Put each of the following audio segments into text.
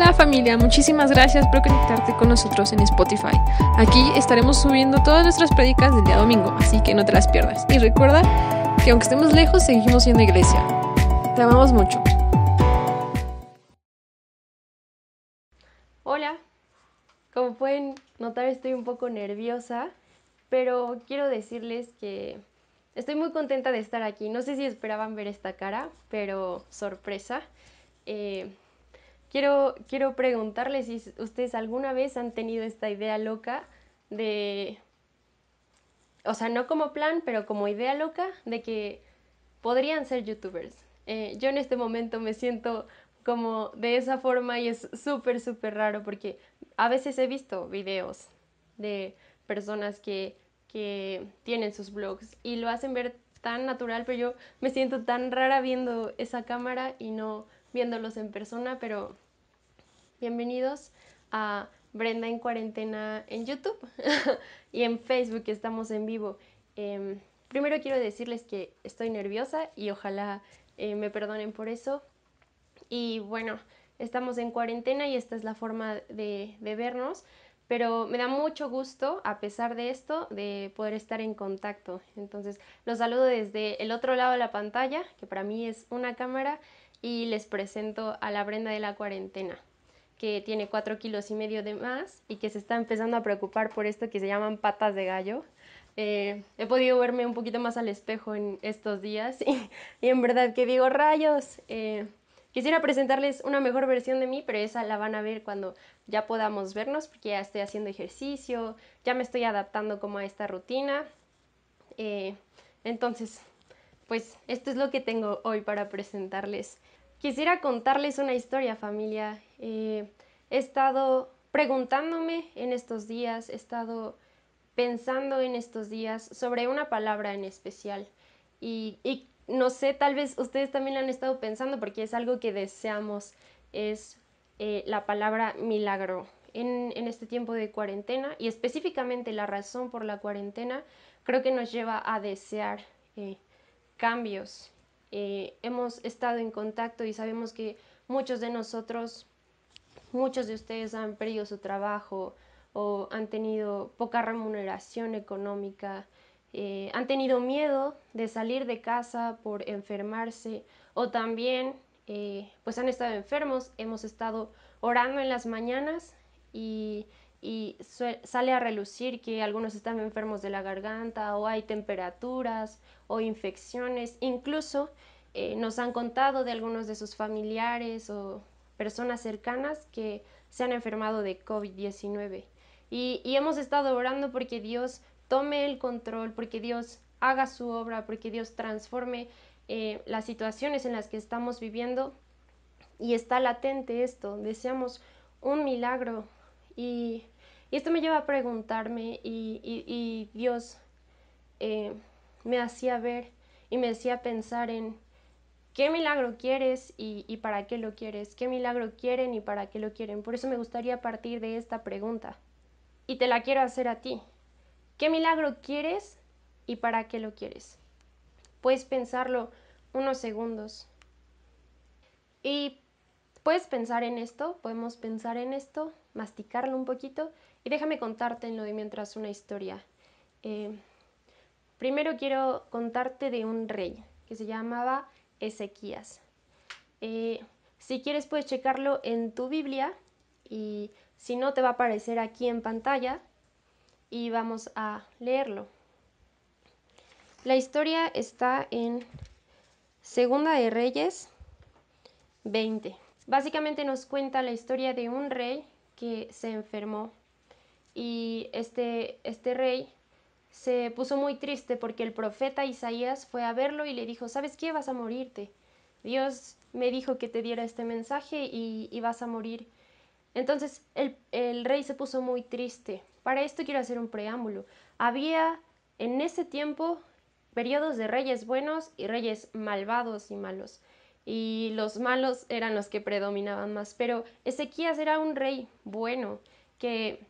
Hola familia, muchísimas gracias por conectarte con nosotros en Spotify. Aquí estaremos subiendo todas nuestras prédicas del día domingo, así que no te las pierdas. Y recuerda que aunque estemos lejos, seguimos siendo iglesia. Te amamos mucho. Hola, como pueden notar estoy un poco nerviosa, pero quiero decirles que estoy muy contenta de estar aquí. No sé si esperaban ver esta cara, pero sorpresa. Eh, quiero, quiero preguntarles si ustedes alguna vez han tenido esta idea loca de, o sea, no como plan, pero como idea loca de que podrían ser youtubers. Eh, yo en este momento me siento como de esa forma y es súper, súper raro porque a veces he visto videos de personas que, que tienen sus blogs y lo hacen ver tan natural, pero yo me siento tan rara viendo esa cámara y no viéndolos en persona, pero bienvenidos a Brenda en cuarentena en YouTube y en Facebook estamos en vivo. Em, primero quiero decirles que estoy nerviosa y ojalá eh, me perdonen por eso. Y bueno, estamos en cuarentena y esta es la forma de, de vernos pero me da mucho gusto, a pesar de esto, de poder estar en contacto. Entonces, los saludo desde el otro lado de la pantalla, que para mí es una cámara, y les presento a la Brenda de la cuarentena, que tiene cuatro kilos y medio de más y que se está empezando a preocupar por esto que se llaman patas de gallo. Eh, he podido verme un poquito más al espejo en estos días y, en verdad que digo rayos. Eh, quisiera presentarles una mejor versión de mí, pero esa la van a ver cuando ya podamos vernos, porque ya estoy haciendo ejercicio, ya me estoy adaptando como a esta rutina. Eh, entonces, pues esto es lo que tengo hoy para presentarles. Quisiera contarles una historia familia. Eh, he estado preguntándome en estos días, he estado pensando en estos días sobre una palabra en especial y, no sé, tal vez ustedes también lo han estado pensando porque es algo que deseamos, es eh, la palabra milagro. En, este tiempo de cuarentena y específicamente la razón por la cuarentena creo que nos lleva a desear eh, cambios. Eh, hemos estado en contacto y sabemos que muchos de nosotros, muchos de ustedes han perdido su trabajo o han tenido poca remuneración económica, eh, han tenido miedo de salir de casa por enfermarse o también eh, pues han estado enfermos, hemos estado orando en las mañanas y y sale a relucir que algunos están enfermos de la garganta o hay temperaturas o infecciones. Incluso eh, nos han contado de algunos de sus familiares o personas cercanas que se han enfermado de COVID-19. Y, hemos estado orando porque Dios tome el control, porque Dios haga su obra, porque Dios transforme eh, las situaciones en las que estamos viviendo. Y está latente esto, deseamos un milagro, y, esto me lleva a preguntarme y, Dios eh, me hacía ver y me hacía pensar en qué milagro quieres y, y, para qué lo quieres, qué milagro quieren y para qué lo quieren. Por eso me gustaría partir de esta pregunta y te la quiero hacer a ti. ¿Qué milagro quieres y para qué lo quieres? Puedes pensarlo unos segundos. Y puedes pensar en esto, podemos pensar en esto masticarlo un poquito y déjame contarte en lo de mientras una historia. Eh, primero quiero contarte de un rey que se llamaba Ezequías. Eh, si quieres puedes checarlo en tu Biblia y si no te va a aparecer aquí en pantalla y vamos a leerlo. La historia está en Segunda de Reyes 20. Básicamente nos cuenta la historia de un rey que se enfermó y este, este rey se puso muy triste porque el profeta Isaías fue a verlo y le dijo, ¿sabes qué? Vas a morirte. Dios me dijo que te diera este mensaje y, vas a morir. Entonces el, el, rey se puso muy triste. Para esto quiero hacer un preámbulo. Había en ese tiempo periodos de reyes buenos y reyes malvados y malos y los malos eran los que predominaban más. Pero Ezequías era un rey bueno que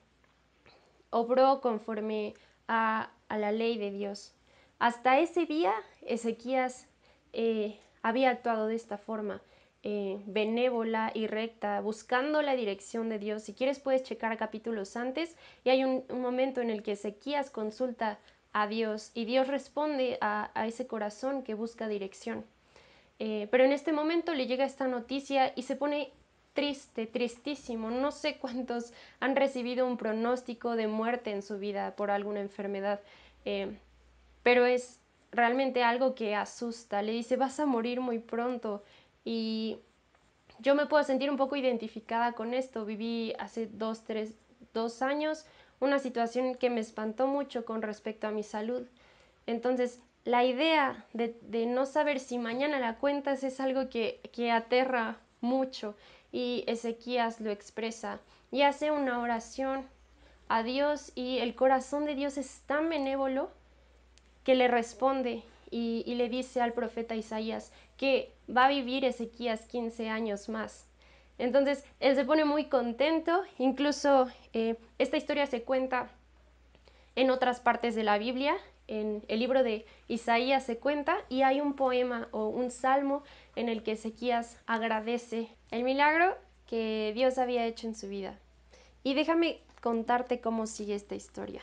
obró conforme a, la ley de Dios. Hasta ese día Ezequías eh, había actuado de esta forma. eh, benévola y recta, buscando la dirección de Dios. Si quieres puedes checar capítulos antes y hay un, momento en el que Ezequías consulta a Dios y Dios responde a, ese corazón que busca dirección. Eh, pero en este momento le llega esta noticia y se pone triste, tristísimo. No sé cuántos han recibido un pronóstico de muerte en su vida por alguna enfermedad, eh, pero es realmente algo que asusta. Le dice, vas a morir muy pronto. Y yo me puedo sentir un poco identificada con esto. Viví hace dos, tres, dos años una situación que me espantó mucho con respecto a mi salud. Entonces, la idea de, no saber si mañana la cuentas es algo que, que aterra mucho y Ezequías lo expresa y hace una oración a Dios y el corazón de Dios es tan benévolo que le responde y, le dice al profeta Isaías que va a vivir Ezequías 15 años más. Entonces él se pone muy contento, incluso eh, esta historia se cuenta en otras partes de la Biblia, en el libro de Isaías se cuenta y hay un poema o un salmo en el que Ezequías agradece el milagro que Dios había hecho en su vida. Y déjame contarte cómo sigue esta historia.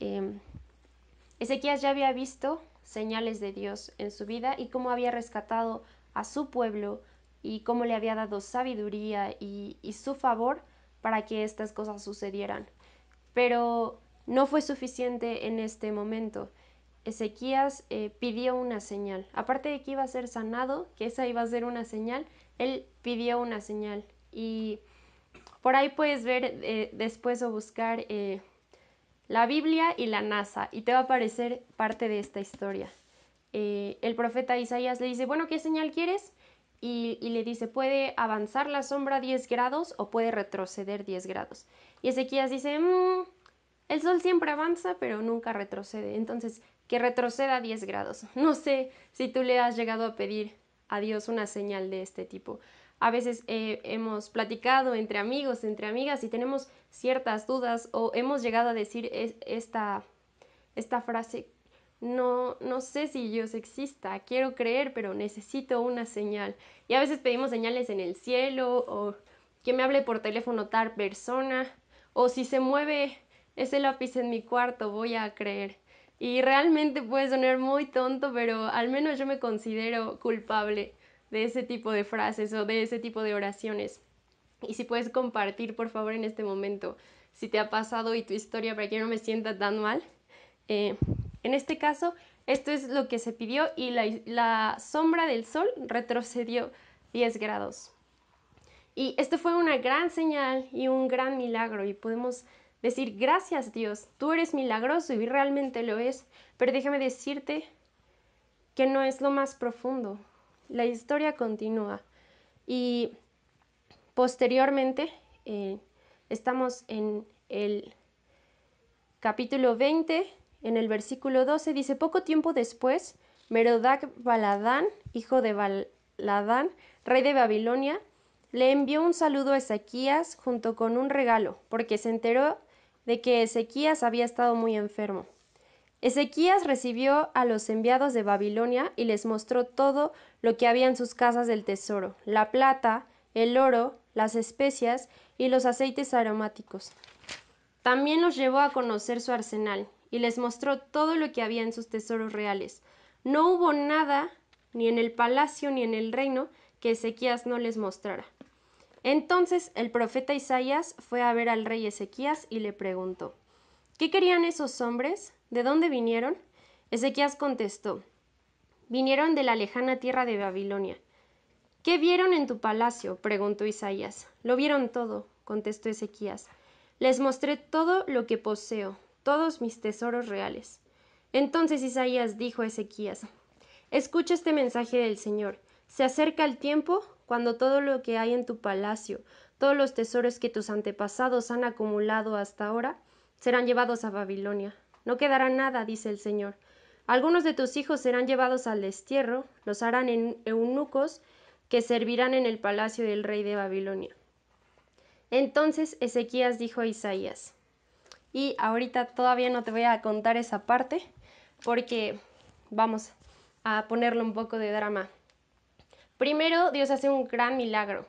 Em, Ezequías ya había visto señales de Dios en su vida y cómo había rescatado a su pueblo y cómo le había dado sabiduría y, su favor para que estas cosas sucedieran. Pero no fue suficiente en este momento. Ezequías eh, pidió una señal. Aparte de que iba a ser sanado, que esa iba a ser una señal, él pidió una señal. Y por ahí puedes ver eh, después o buscar eh, la Biblia y la NASA y te va a aparecer parte de esta historia. el profeta Isaías le dice, bueno, ¿qué señal quieres? Y, le dice, puede avanzar la sombra 10 grados o puede retroceder 10 grados. Y Ezequías dice, mmm, el sol siempre avanza, pero nunca retrocede. Entonces, que retroceda 10 grados. No sé si tú le has llegado a pedir a Dios una señal de este tipo. A veces eh, hemos platicado entre amigos, entre amigas y tenemos ciertas dudas o hemos llegado a decir esta, esta frase, no, no sé si Dios exista, quiero creer, pero necesito una señal. Y a veces pedimos señales en el cielo o que me hable por teléfono tal persona o si se mueve ese lápiz en mi cuarto, voy a creer. Y realmente puede sonar muy tonto, pero al menos yo me considero culpable de ese tipo de frases o de ese tipo de oraciones. Y si puedes compartir, por favor, en este momento, si te ha pasado y tu historia para que no me sienta tan mal. Eh, en este caso, esto es lo que se pidió y la, la sombra del sol retrocedió 10 grados. Y esto fue una gran señal y un gran milagro y podemos decir, gracias Dios, tú eres milagroso y realmente lo es, pero déjame decirte que no es lo más profundo. La historia continúa y posteriormente eh, estamos en el capítulo 20, en el versículo 12, dice, poco tiempo después, Merodac Baladán, hijo de Baladán, rey de Babilonia, le envió un saludo a Ezequías junto con un regalo, porque se enteró de que Ezequías había estado muy enfermo. Ezequías recibió a los enviados de Babilonia y les mostró todo lo que había en sus casas del tesoro, la plata, el oro, las especias y los aceites aromáticos. También los llevó a conocer su arsenal y les mostró todo lo que había en sus tesoros reales. No hubo nada, ni en el palacio ni en el reino, que Ezequías no les mostrara. Entonces el profeta Isaías fue a ver al rey Ezequías y le preguntó, ¿Qué querían esos hombres? ¿De dónde vinieron? Ezequías contestó, vinieron de la lejana tierra de Babilonia. ¿Qué vieron en tu palacio? preguntó Isaías. Lo vieron todo, contestó Ezequías. Les mostré todo lo que poseo, todos mis tesoros reales. Entonces Isaías dijo a Ezequías, Escucha este mensaje del Señor. Se acerca el tiempo cuando todo lo que hay en tu palacio, todos los tesoros que tus antepasados han acumulado hasta ahora, serán llevados a Babilonia. No quedará nada, dice el Señor. Algunos de tus hijos serán llevados al destierro, los harán en eunucos que servirán en el palacio del rey de Babilonia. Entonces Ezequías dijo a Isaías, y ahorita todavía no te voy a contar esa parte, porque vamos a ponerle un poco de drama. Primero, Dios hace un gran milagro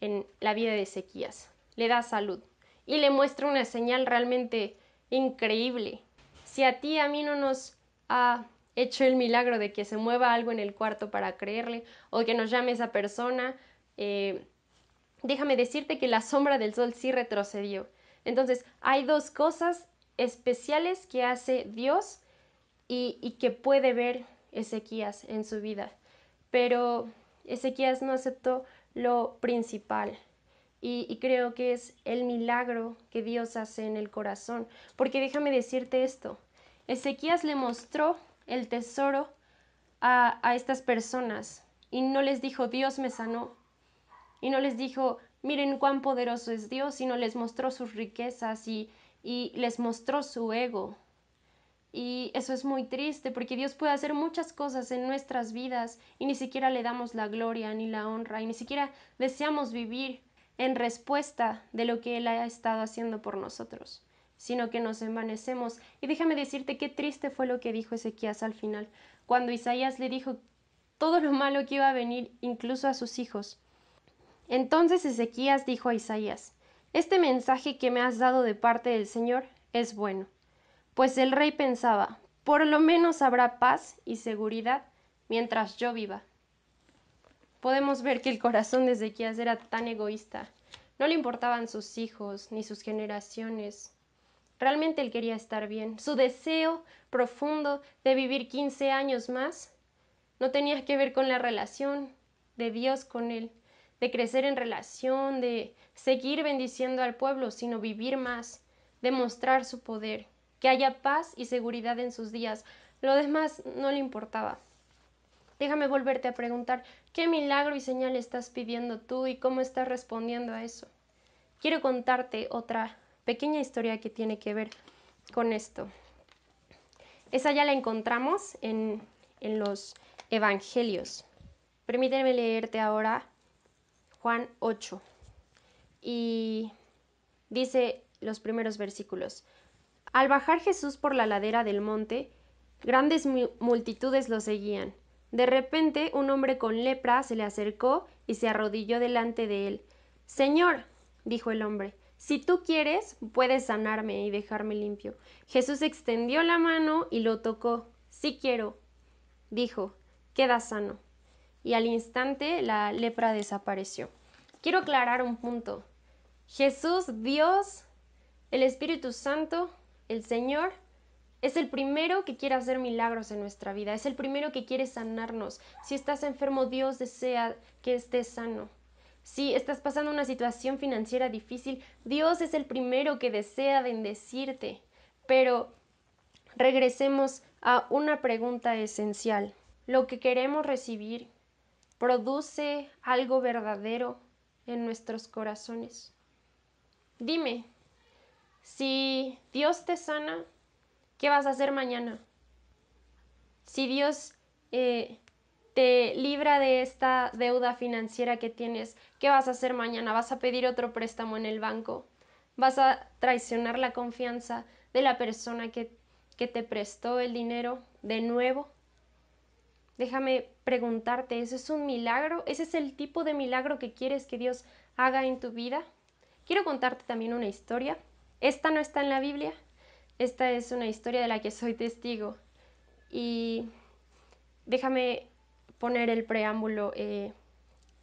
en la vida de Ezequías. Le da salud y le muestra una señal realmente increíble. Si a ti a mí no nos ha hecho el milagro de que se mueva algo en el cuarto para creerle o que nos llame esa persona, eh, déjame decirte que la sombra del sol sí retrocedió. Entonces, hay dos cosas especiales que hace Dios y, y que puede ver Ezequías en su vida. Pero Ezequías no aceptó lo principal. Y, creo que es el milagro que Dios hace en el corazón. Porque déjame decirte esto, Ezequías le mostró el tesoro a, estas personas y no les dijo Dios me sanó. Y no les dijo, miren cuán poderoso es Dios, sino les mostró sus riquezas y les mostró su ego. Y eso es muy triste porque Dios puede hacer muchas cosas en nuestras vidas y ni siquiera le damos la gloria ni la honra y ni siquiera deseamos vivir en respuesta de lo que Él ha estado haciendo por nosotros, sino que nos envanecemos. Y déjame decirte qué triste fue lo que dijo Ezequías al final, cuando Isaías le dijo todo lo malo que iba a venir incluso a sus hijos. Entonces Ezequías dijo a Isaías, Este mensaje que me has dado de parte del Señor es bueno pues el rey pensaba, por lo menos habrá paz y seguridad mientras yo viva. Podemos ver que el corazón de Ezequías era tan egoísta. No le importaban sus hijos ni sus generaciones. Realmente él quería estar bien. Su deseo profundo de vivir 15 años más no tenía que ver con la relación de Dios con él, de crecer en relación, de seguir bendiciendo al pueblo, sino vivir más, demostrar su poder que haya paz y seguridad en sus días. Lo demás no le importaba. Déjame volverte a preguntar, ¿qué milagro y señal estás pidiendo tú y cómo estás respondiendo a eso? Quiero contarte otra pequeña historia que tiene que ver con esto. Esa ya la encontramos en, en los Evangelios. Permíteme leerte ahora Juan 8. Y dice los primeros versículos. Al bajar Jesús por la ladera del monte, grandes multitudes lo seguían. De repente un hombre con lepra se le acercó y se arrodilló delante de él. Señor, dijo el hombre, si tú quieres, puedes sanarme y dejarme limpio. Jesús extendió la mano y lo tocó. Sí quiero, dijo, queda sano. Y al instante la lepra desapareció. Quiero aclarar un punto. Jesús, Dios, el Espíritu Santo el Señor es el primero que quiere hacer milagros en nuestra vida, es el primero que quiere sanarnos. Si estás enfermo, Dios desea que estés sano. Si estás pasando una situación financiera difícil, Dios es el primero que desea bendecirte. Pero regresemos a una pregunta esencial. ¿Lo que queremos recibir produce algo verdadero en nuestros corazones? Dime, si Dios te sana, ¿qué vas a hacer mañana? Si Dios eh, te libra de esta deuda financiera que tienes, ¿qué vas a hacer mañana? ¿Vas a pedir otro préstamo en el banco? ¿Vas a traicionar la confianza de la persona que, que te prestó el dinero de nuevo? Déjame preguntarte, ¿eso es un milagro? ¿Ese es el tipo de milagro que quieres que Dios haga en tu vida? Quiero contarte también una historia esta no está en la Biblia, esta es una historia de la que soy testigo. Y déjame poner el preámbulo. Eh,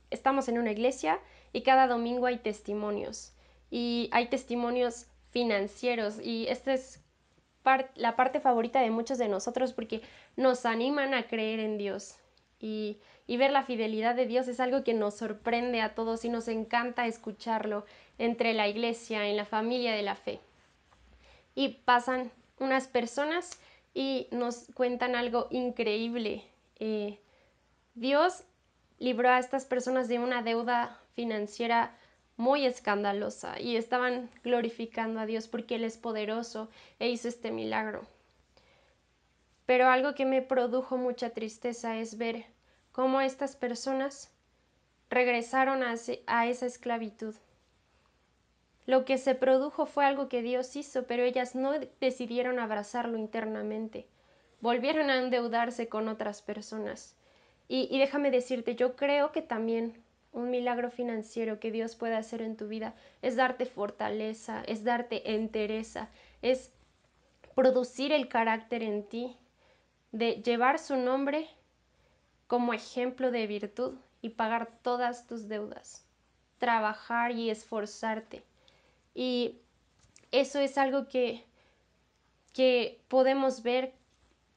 estamos en una iglesia y cada domingo hay testimonios. Y hay testimonios financieros y esta es la parte favorita de muchos de nosotros porque nos animan a creer en Dios. Y, y, ver la fidelidad de Dios es algo que nos sorprende a todos y nos encanta escucharlo entre la iglesia, en la familia de la fe. Y pasan unas personas y nos cuentan algo increíble. Eh, Dios libró a estas personas de una deuda financiera muy escandalosa y estaban glorificando a Dios porque Él es poderoso e hizo este milagro. Pero algo que me produjo mucha tristeza es ver cómo estas personas regresaron a, esa esclavitud. Lo que se produjo fue algo que Dios hizo, pero ellas no decidieron abrazarlo internamente. Volvieron a endeudarse con otras personas. Y, y déjame decirte, yo creo que también un milagro financiero que Dios puede hacer en tu vida es darte fortaleza, es darte entereza, es producir el carácter en ti, de llevar su nombre como ejemplo de virtud y pagar todas tus deudas, trabajar y esforzarte. Y eso es algo que, que podemos ver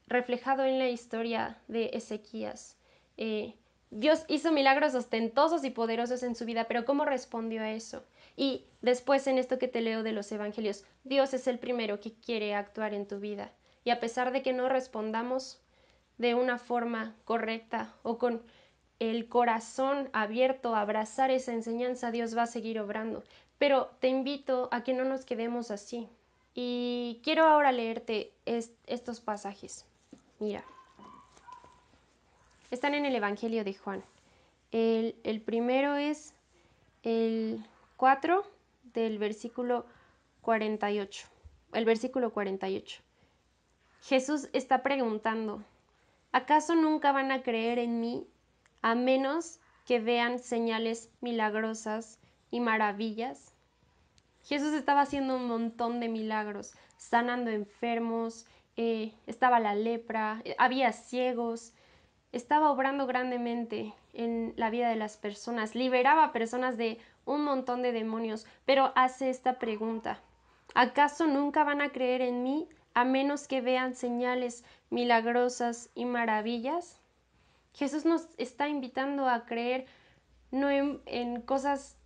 reflejado en la historia de Ezequías. Eh, Dios hizo milagros ostentosos y poderosos en su vida, pero ¿cómo respondió a eso? Y después en esto que te leo de los evangelios, Dios es el primero que quiere actuar en tu vida. Y a pesar de que no respondamos de una forma correcta o con el corazón abierto a abrazar esa enseñanza, Dios va a seguir obrando. Pero te invito a que no nos quedemos así. Y quiero ahora leerte estos pasajes. Mira. Están en el Evangelio de Juan. El, el primero es el 4 del versículo 48. El versículo 48. Jesús está preguntando, ¿acaso nunca van a creer en mí a menos que vean señales milagrosas y maravillas? Jesús estaba haciendo un montón de milagros, sanando enfermos, eh, estaba la lepra, eh, había ciegos, estaba obrando grandemente en la vida de las personas, liberaba a personas de un montón de demonios, pero hace esta pregunta, ¿acaso nunca van a creer en mí a menos que vean señales milagrosas y maravillas? Jesús nos está invitando a creer no en, cosas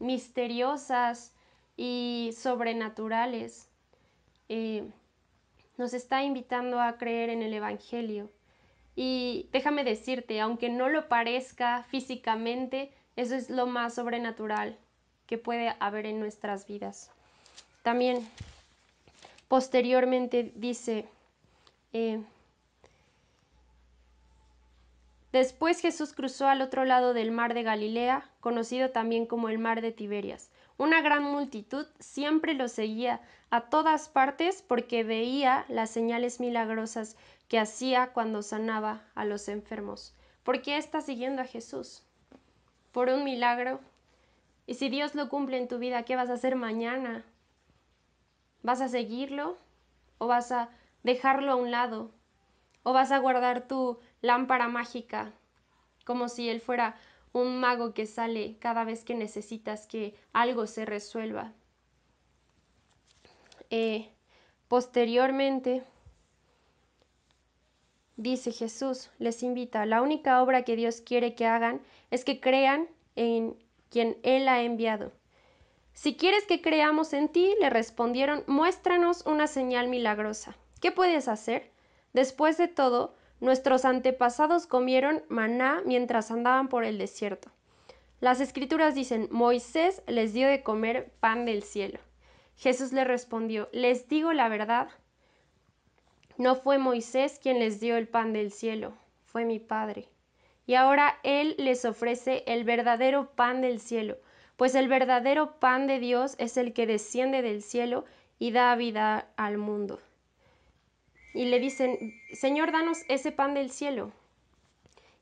misteriosas y sobrenaturales. Eh, nos está invitando a creer en el Evangelio. Y déjame decirte, aunque no lo parezca físicamente, eso es lo más sobrenatural que puede haber en nuestras vidas. También Posteriormente dice, eh, después Jesús cruzó al otro lado del mar de Galilea, conocido también como el mar de Tiberias. Una gran multitud siempre lo seguía a todas partes porque veía las señales milagrosas que hacía cuando sanaba a los enfermos. ¿Por qué estás siguiendo a Jesús? Por un milagro. Y si Dios lo cumple en tu vida, ¿qué vas a hacer mañana? ¿Vas a seguirlo o vas a dejarlo a un lado? ¿O vas a guardar tu lámpara mágica como si él fuera un mago que sale cada vez que necesitas que algo se resuelva? Eh, posteriormente, dice Jesús, les invita, la única obra que Dios quiere que hagan es que crean en quien Él ha enviado. Si quieres que creamos en ti, le respondieron, muéstranos una señal milagrosa. ¿Qué puedes hacer? Después de todo, nuestros antepasados comieron maná mientras andaban por el desierto. Las escrituras dicen, Moisés les dio de comer pan del cielo. Jesús le respondió, les digo la verdad, no fue Moisés quien les dio el pan del cielo, fue mi Padre. Y ahora Él les ofrece el verdadero pan del cielo pues el verdadero pan de Dios es el que desciende del cielo y da vida al mundo. Y le dicen, Señor, danos ese pan del cielo.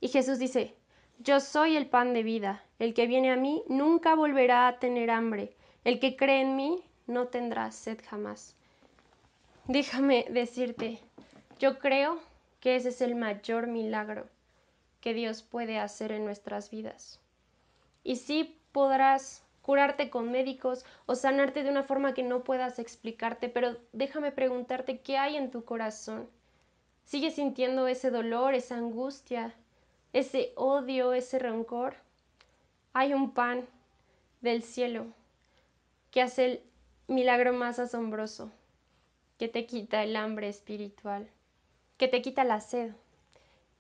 Y Jesús dice, Yo soy el pan de vida, el que viene a mí nunca volverá a tener hambre, el que cree en mí no tendrá sed jamás. Déjame decirte, yo creo que ese es el mayor milagro que Dios puede hacer en nuestras vidas. Y sí podrás curarte con médicos o sanarte de una forma que no puedas explicarte, pero déjame preguntarte qué hay en tu corazón. ¿Sigues sintiendo ese dolor, esa angustia, ese odio, ese rencor? Hay un pan del cielo que hace el milagro más asombroso, que te quita el hambre espiritual, que te quita la sed.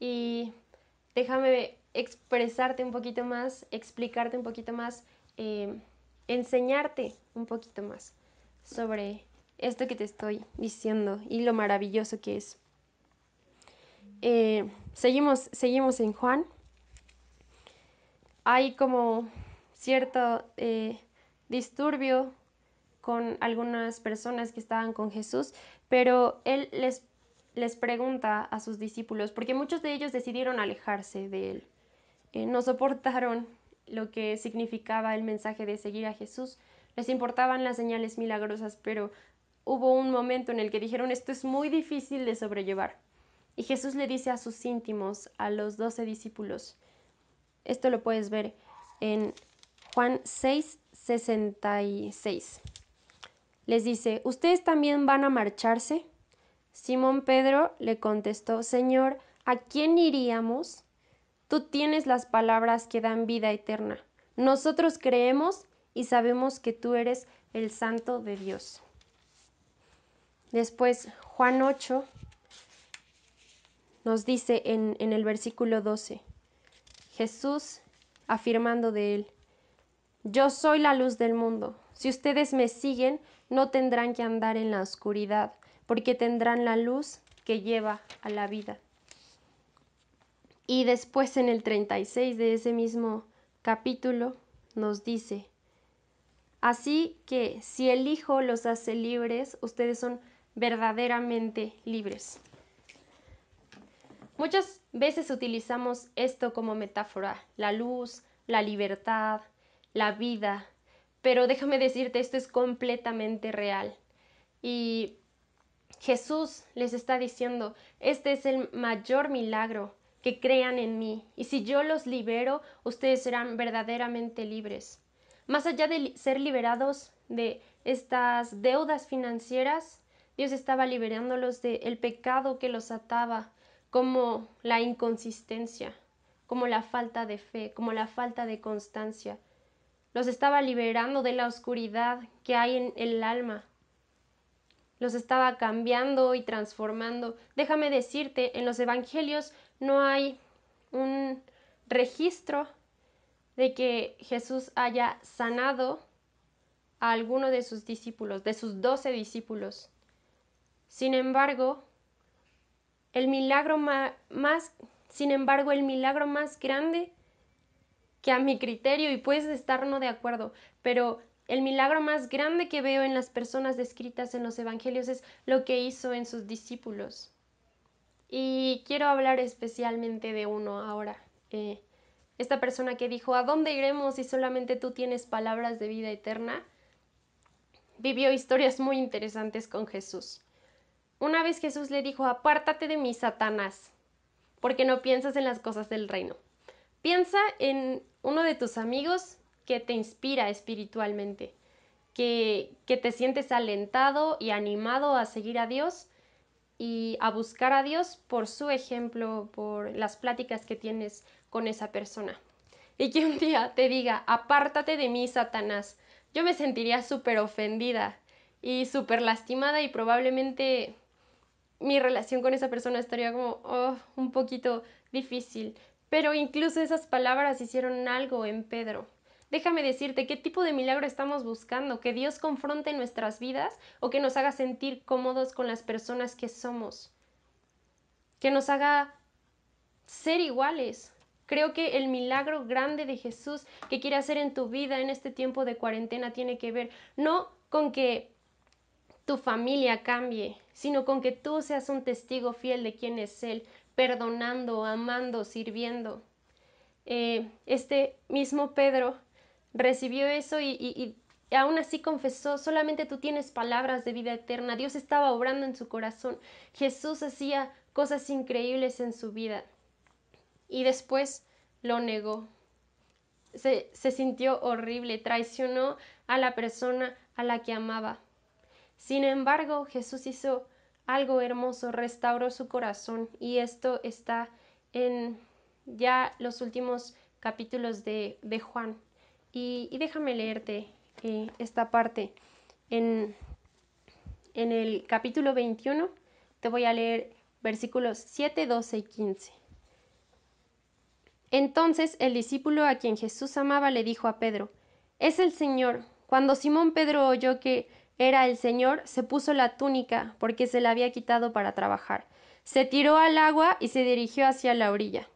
Y déjame expresarte un poquito más, explicarte un poquito más, eh, enseñarte un poquito más sobre esto que te estoy diciendo y lo maravilloso que es. Eh, seguimos, seguimos en Juan. Hay como cierto eh, disturbio con algunas personas que estaban con Jesús, pero él les les pregunta a sus discípulos, porque muchos de ellos decidieron alejarse de él, eh, no soportaron lo que significaba el mensaje de seguir a Jesús, les importaban las señales milagrosas, pero hubo un momento en el que dijeron esto es muy difícil de sobrellevar. Y Jesús le dice a sus íntimos, a los doce discípulos, esto lo puedes ver en Juan 6, 66. Les dice, ¿ustedes también van a marcharse? Simón Pedro le contestó, Señor, ¿a quién iríamos? Tú tienes las palabras que dan vida eterna. Nosotros creemos y sabemos que tú eres el Santo de Dios. Después, Juan 8 nos dice en, en el versículo 12, Jesús afirmando de él, Yo soy la luz del mundo. Si ustedes me siguen, no tendrán que andar en la oscuridad, porque tendrán la luz que lleva a la vida. Y después en el 36 de ese mismo capítulo nos dice, Así que si el Hijo los hace libres, ustedes son verdaderamente libres. Muchas veces utilizamos esto como metáfora, la luz, la libertad, la vida, pero déjame decirte, esto es completamente real. Y Jesús les está diciendo, este es el mayor milagro, que crean en mí, y si yo los libero, ustedes serán verdaderamente libres. Más allá de ser liberados de estas deudas financieras, Dios estaba liberándolos del pecado que los ataba, como la inconsistencia, como la falta de fe, como la falta de constancia. Los estaba liberando de la oscuridad que hay en el alma. Los estaba cambiando y transformando. Déjame decirte, en los evangelios no hay un registro de que Jesús haya sanado a alguno de sus discípulos, de sus doce discípulos. Sin embargo, el milagro más, sin embargo, el milagro más grande que a mi criterio, y puedes estar no de acuerdo, pero el milagro más grande que veo en las personas descritas en los evangelios es lo que hizo en sus discípulos. Y quiero hablar especialmente de uno ahora. Eh, esta persona que dijo, ¿a dónde iremos si solamente tú tienes palabras de vida eterna? Vivió historias muy interesantes con Jesús. Una vez Jesús le dijo, apártate de mí, Satanás, porque no piensas en las cosas del reino. Piensa en uno de tus amigos que te inspira espiritualmente, que, que te sientes alentado y animado a seguir a Dios y a buscar a Dios por su ejemplo, por las pláticas que tienes con esa persona. Y que un día te diga, apártate de mí, Satanás. Yo me sentiría súper ofendida y súper lastimada y probablemente mi relación con esa persona estaría como oh, un poquito difícil. Pero incluso esas palabras hicieron algo en Pedro. Déjame decirte qué tipo de milagro estamos buscando, que Dios confronte nuestras vidas o que nos haga sentir cómodos con las personas que somos, que nos haga ser iguales. Creo que el milagro grande de Jesús que quiere hacer en tu vida en este tiempo de cuarentena tiene que ver no con que tu familia cambie, sino con que tú seas un testigo fiel de quién es Él, perdonando, amando, sirviendo. Eh, este mismo Pedro recibió eso y, aún así confesó, solamente tú tienes palabras de vida eterna. Dios estaba obrando en su corazón. Jesús hacía cosas increíbles en su vida. Y después lo negó. Se, se sintió horrible, traicionó a la persona a la que amaba. Sin embargo, Jesús hizo algo hermoso, restauró su corazón y esto está en ya los últimos capítulos de, Juan. Y, déjame leerte eh, esta parte. En, en el capítulo 21 te voy a leer versículos 7, 12 y 15. Entonces el discípulo a quien Jesús amaba le dijo a Pedro, Es el Señor. Cuando Simón Pedro oyó que era el Señor, se puso la túnica porque se la había quitado para trabajar. Se tiró al agua y se dirigió hacia la orilla.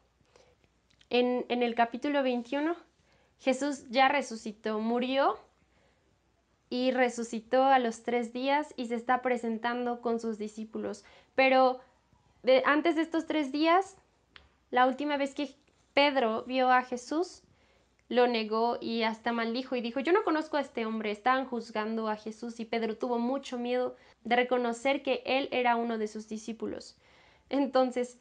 En, en el capítulo 21, Jesús ya resucitó, murió y resucitó a los tres días y se está presentando con sus discípulos. Pero antes de estos tres días, la última vez que Pedro vio a Jesús, lo negó y hasta maldijo y dijo, yo no conozco a este hombre, estaban juzgando a Jesús y Pedro tuvo mucho miedo de reconocer que él era uno de sus discípulos. Entonces,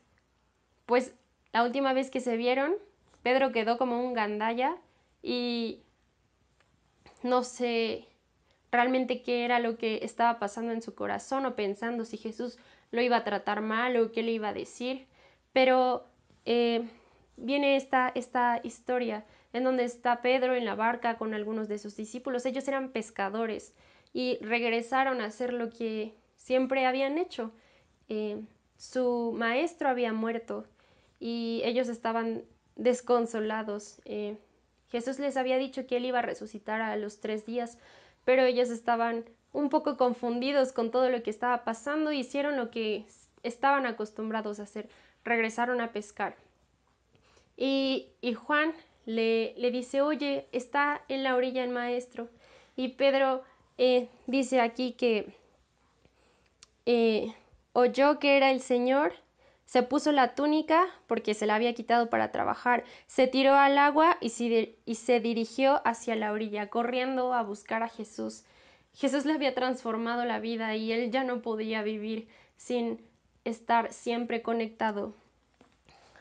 pues la última vez que se vieron, Pedro quedó como un gandalla y no sé realmente qué era lo que estaba pasando en su corazón o pensando si Jesús lo iba a tratar mal o qué le iba a decir. Pero eh, viene esta, esta historia en donde está Pedro en la barca con algunos de sus discípulos. Ellos eran pescadores y regresaron a hacer lo que siempre habían hecho. Eh, su maestro había muerto y ellos estaban desconsolados. Eh, Jesús les había dicho que él iba a resucitar a los tres días, pero ellos estaban un poco confundidos con todo lo que estaba pasando, hicieron lo que estaban acostumbrados a hacer, regresaron a pescar. Y, Juan le, le, dice, oye, está en la orilla el maestro. Y Pedro eh, dice aquí que eh, oyó que era el Señor se puso la túnica porque se la había quitado para trabajar, se tiró al agua y se, dirigió hacia la orilla, corriendo a buscar a Jesús. Jesús le había transformado la vida y él ya no podía vivir sin estar siempre conectado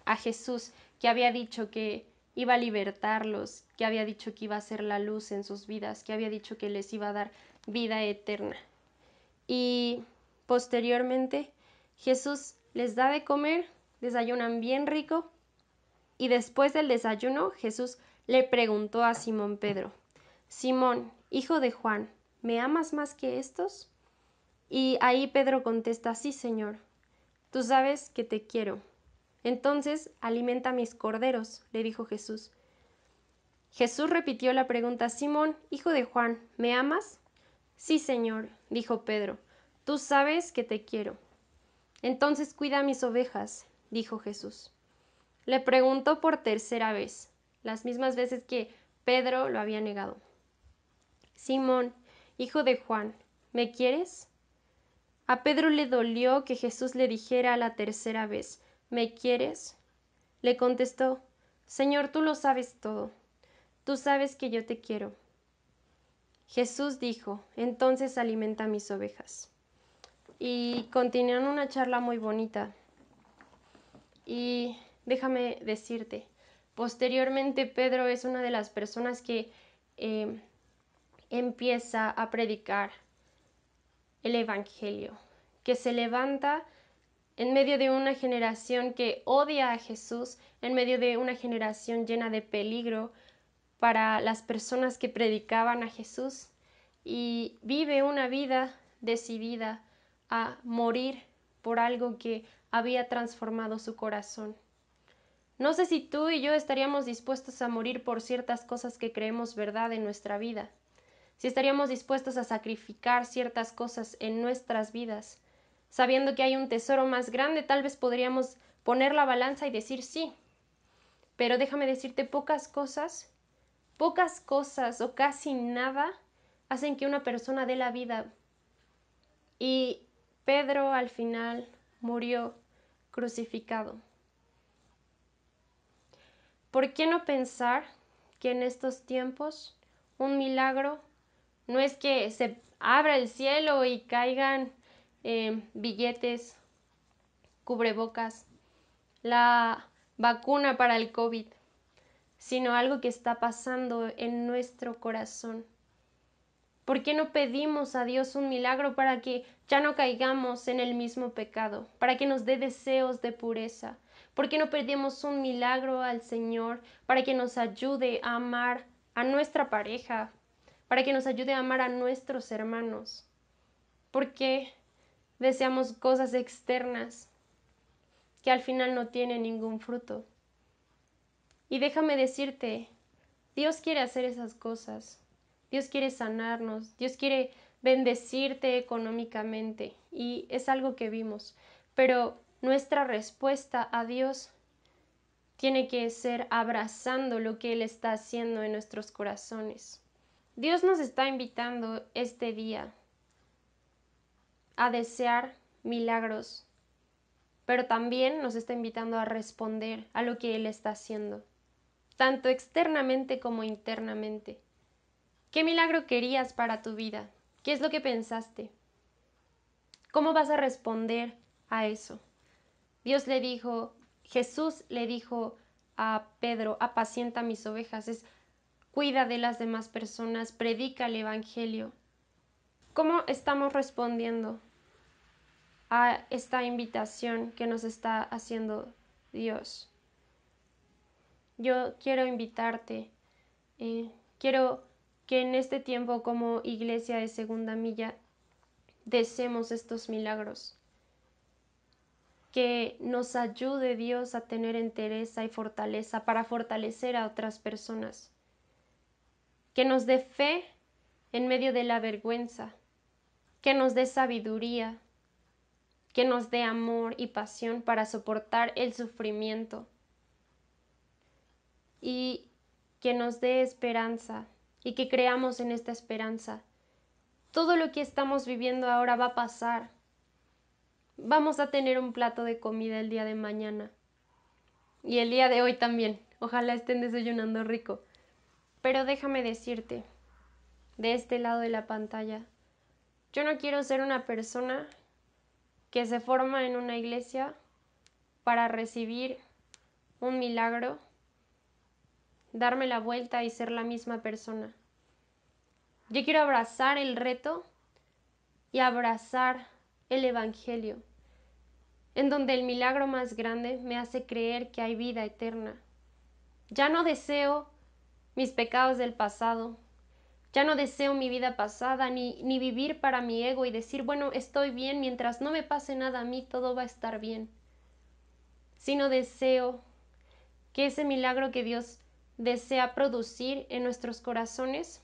a Jesús, que había dicho que iba a libertarlos, que había dicho que iba a ser la luz en sus vidas, que había dicho que les iba a dar vida eterna. Y posteriormente Jesús les da de comer, desayunan bien rico, y después del desayuno Jesús le preguntó a Simón Pedro, Simón, hijo de Juan, ¿me amas más que estos? Y ahí Pedro contesta, sí, Señor, tú sabes que te quiero. Entonces, alimenta mis corderos, le dijo Jesús. Jesús repitió la pregunta, Simón, hijo de Juan, ¿me amas? Sí, Señor, dijo Pedro, tú sabes que te quiero. Entonces cuida mis ovejas, dijo Jesús. Le preguntó por tercera vez, las mismas veces que Pedro lo había negado. Simón, hijo de Juan, ¿me quieres? A Pedro le dolió que Jesús le dijera la tercera vez, ¿me quieres? Le contestó, Señor, tú lo sabes todo, tú sabes que yo te quiero. Jesús dijo, entonces alimenta mis ovejas y continúan una charla muy bonita. Y déjame decirte, posteriormente Pedro es una de las personas que eh, empieza a predicar el Evangelio, que se levanta en medio de una generación que odia a Jesús, en medio de una generación llena de peligro para las personas que predicaban a Jesús y vive una vida decidida a morir por algo que había transformado su corazón. No sé si tú y yo estaríamos dispuestos a morir por ciertas cosas que creemos verdad en nuestra vida, si estaríamos dispuestos a sacrificar ciertas cosas en nuestras vidas, sabiendo que hay un tesoro más grande, tal vez podríamos poner la balanza y decir sí. Pero déjame decirte, pocas cosas, pocas cosas o casi nada hacen que una persona dé la vida. Y Pedro al final murió crucificado. ¿Por qué no pensar que en estos tiempos un milagro no es que se abra el cielo y caigan eh, billetes, cubrebocas, la vacuna para el COVID, sino algo que está pasando en nuestro corazón? ¿Por qué no pedimos a Dios un milagro para que ya no caigamos en el mismo pecado, para que nos dé deseos de pureza? ¿Por qué no pedimos un milagro al Señor para que nos ayude a amar a nuestra pareja, para que nos ayude a amar a nuestros hermanos? ¿Por qué deseamos cosas externas que al final no tienen ningún fruto? Y déjame decirte, Dios quiere hacer esas cosas. Dios quiere sanarnos, Dios quiere bendecirte económicamente y es algo que vimos, pero nuestra respuesta a Dios tiene que ser abrazando lo que Él está haciendo en nuestros corazones. Dios nos está invitando este día a desear milagros pero también nos está invitando a responder a lo que Él está haciendo, tanto externamente como internamente. ¿Qué milagro querías para tu vida? ¿Qué es lo que pensaste? ¿Cómo vas a responder a eso? Dios le dijo, Jesús le dijo a Pedro, apacienta mis ovejas, es cuida de las demás personas, predica el Evangelio. ¿Cómo estamos respondiendo a esta invitación que nos está haciendo Dios? Yo quiero invitarte, eh, quiero que en este tiempo como iglesia de segunda milla deseemos estos milagros. Que nos ayude Dios a tener entereza y fortaleza para fortalecer a otras personas. Que nos dé fe en medio de la vergüenza. Que nos dé sabiduría. Que nos dé amor y pasión para soportar el sufrimiento. Y que nos dé esperanza y que creamos en esta esperanza todo lo que estamos viviendo ahora va a pasar. Vamos a tener un plato de comida el día de mañana. Y el día de hoy también. Ojalá estén desayunando rico. Pero déjame decirte, de este lado de la pantalla, yo no quiero ser una persona que se forma en una iglesia para recibir un milagro, darme la vuelta y ser la misma persona. Yo quiero abrazar el reto y abrazar el Evangelio, en donde el milagro más grande me hace creer que hay vida eterna. Ya no deseo mis pecados del pasado, ya no deseo mi vida pasada, ni, ni vivir para mi ego y decir, bueno, estoy bien, mientras no me pase nada a mí, todo va a estar bien. Sino deseo que ese milagro que Dios desea producir en nuestros corazones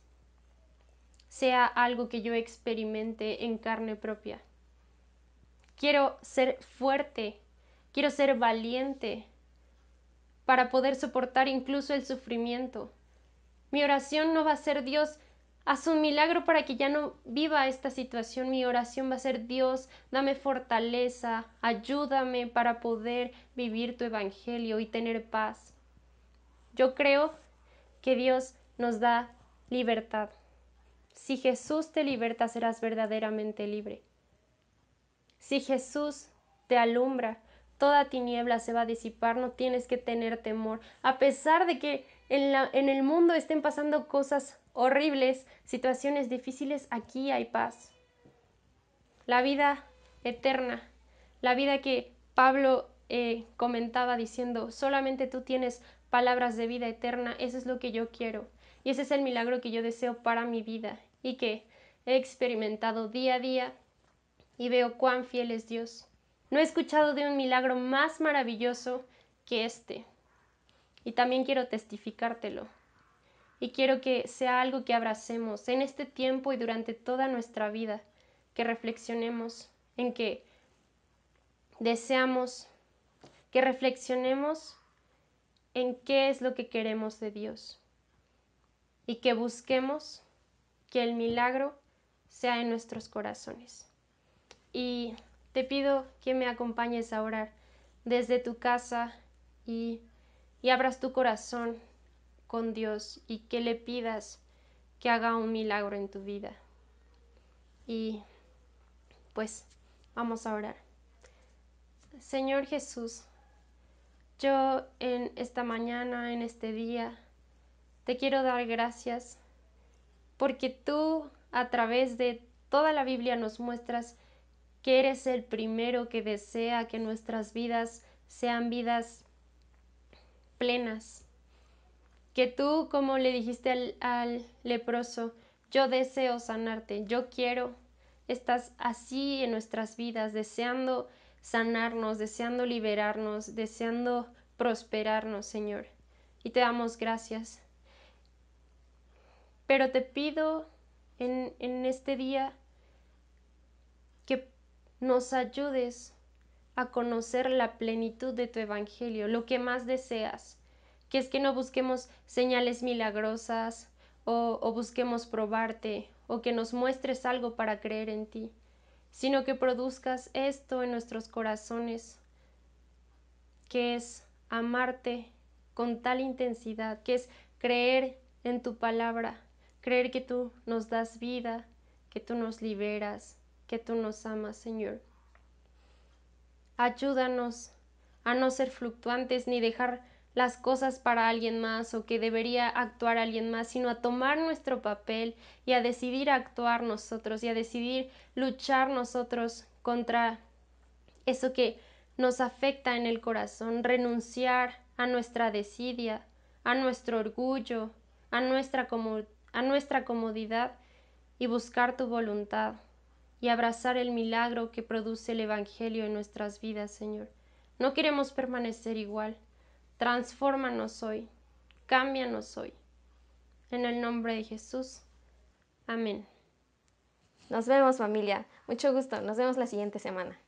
sea algo que yo experimente en carne propia. Quiero ser fuerte, quiero ser valiente para poder soportar incluso el sufrimiento. Mi oración no va a ser Dios, haz un milagro para que ya no viva esta situación. Mi oración va a ser Dios, dame fortaleza, ayúdame para poder vivir tu evangelio y tener paz. Yo creo que Dios nos da libertad. Si Jesús te liberta, serás verdaderamente libre. Si Jesús te alumbra, toda tiniebla se va a disipar, no tienes que tener temor. A pesar de que en, el mundo estén pasando cosas horribles, situaciones difíciles, aquí hay paz. La vida eterna, la vida que Pablo eh, comentaba diciendo, solamente tú tienes palabras de vida eterna, eso es lo que yo quiero. Y ese es el milagro que yo deseo para mi vida y que he experimentado día a día y veo cuán fiel es Dios. No he escuchado de un milagro más maravilloso que este. Y también quiero testificártelo. Y quiero que sea algo que abracemos en este tiempo y durante toda nuestra vida, que reflexionemos en que deseamos, que reflexionemos en qué es lo que queremos de Dios y que busquemos que el milagro sea en nuestros corazones. Y te pido que me acompañes a orar desde tu casa y, y abras tu corazón con Dios y que le pidas que haga un milagro en tu vida. Y pues vamos a orar. Señor Jesús, yo en esta mañana, en este día, te quiero dar gracias porque tú a través de toda la Biblia nos muestras que eres el primero que desea que nuestras vidas sean vidas plenas. Que tú, como le dijiste al, al leproso, yo deseo sanarte, yo quiero, estás así en nuestras vidas, deseando sanarnos, deseando liberarnos, deseando prosperarnos, Señor. Y te damos gracias. Pero te pido en, en este día que nos ayudes a conocer la plenitud de tu Evangelio, lo que más deseas, que es que no busquemos señales milagrosas o, o, busquemos probarte o que nos muestres algo para creer en ti, sino que produzcas esto en nuestros corazones, que es amarte con tal intensidad, que es creer en tu palabra, creer que tú nos das vida, que tú nos liberas, que tú nos amas, Señor. Ayúdanos a no ser fluctuantes ni dejar las cosas para alguien más o que debería actuar alguien más, sino a tomar nuestro papel y a decidir actuar nosotros y a decidir luchar nosotros contra eso que nos afecta en el corazón, renunciar a nuestra desidia, a nuestro orgullo, a nuestra, comodidad y buscar tu voluntad y abrazar el milagro que produce el Evangelio en nuestras vidas, Señor. No queremos permanecer igual. Transfórmanos hoy, cámbianos hoy. En el nombre de Jesús. Amén. Nos vemos familia. Mucho gusto. Nos vemos la siguiente semana.